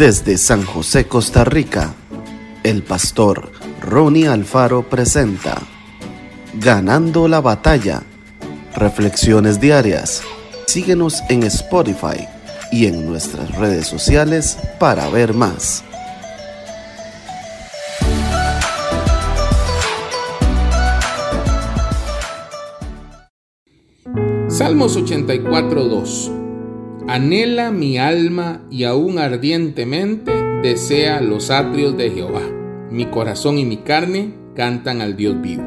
Desde San José, Costa Rica, el pastor Ronnie Alfaro presenta Ganando la batalla. Reflexiones diarias. Síguenos en Spotify y en nuestras redes sociales para ver más. Salmos 84.2 Anhela mi alma y aún ardientemente desea los atrios de Jehová. Mi corazón y mi carne cantan al Dios vivo.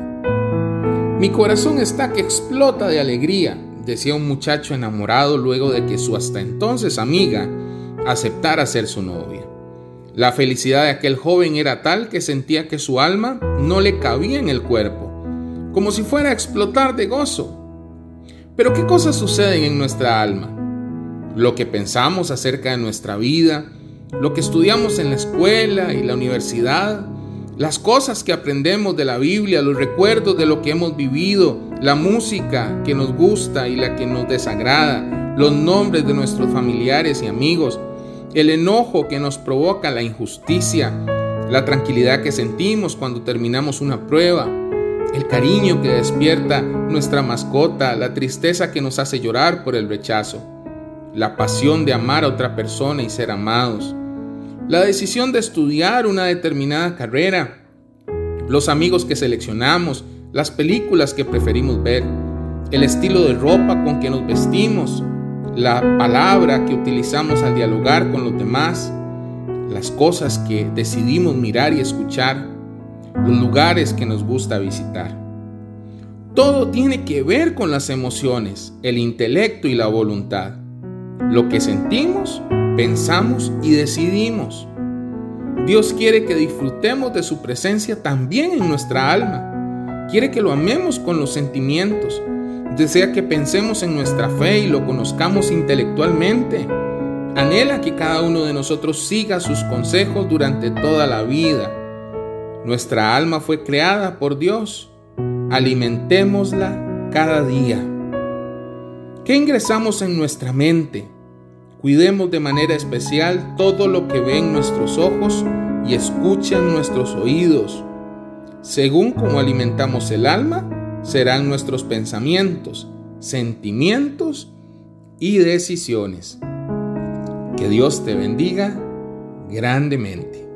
Mi corazón está que explota de alegría, decía un muchacho enamorado luego de que su hasta entonces amiga aceptara ser su novia. La felicidad de aquel joven era tal que sentía que su alma no le cabía en el cuerpo, como si fuera a explotar de gozo. Pero ¿qué cosas suceden en nuestra alma? Lo que pensamos acerca de nuestra vida, lo que estudiamos en la escuela y la universidad, las cosas que aprendemos de la Biblia, los recuerdos de lo que hemos vivido, la música que nos gusta y la que nos desagrada, los nombres de nuestros familiares y amigos, el enojo que nos provoca la injusticia, la tranquilidad que sentimos cuando terminamos una prueba, el cariño que despierta nuestra mascota, la tristeza que nos hace llorar por el rechazo la pasión de amar a otra persona y ser amados, la decisión de estudiar una determinada carrera, los amigos que seleccionamos, las películas que preferimos ver, el estilo de ropa con que nos vestimos, la palabra que utilizamos al dialogar con los demás, las cosas que decidimos mirar y escuchar, los lugares que nos gusta visitar. Todo tiene que ver con las emociones, el intelecto y la voluntad lo que sentimos, pensamos y decidimos. Dios quiere que disfrutemos de su presencia también en nuestra alma. Quiere que lo amemos con los sentimientos. Desea que pensemos en nuestra fe y lo conozcamos intelectualmente. Anhela que cada uno de nosotros siga sus consejos durante toda la vida. Nuestra alma fue creada por Dios. Alimentémosla cada día. ¿Qué ingresamos en nuestra mente? Cuidemos de manera especial todo lo que ven nuestros ojos y escuchan nuestros oídos. Según como alimentamos el alma, serán nuestros pensamientos, sentimientos y decisiones. Que Dios te bendiga grandemente.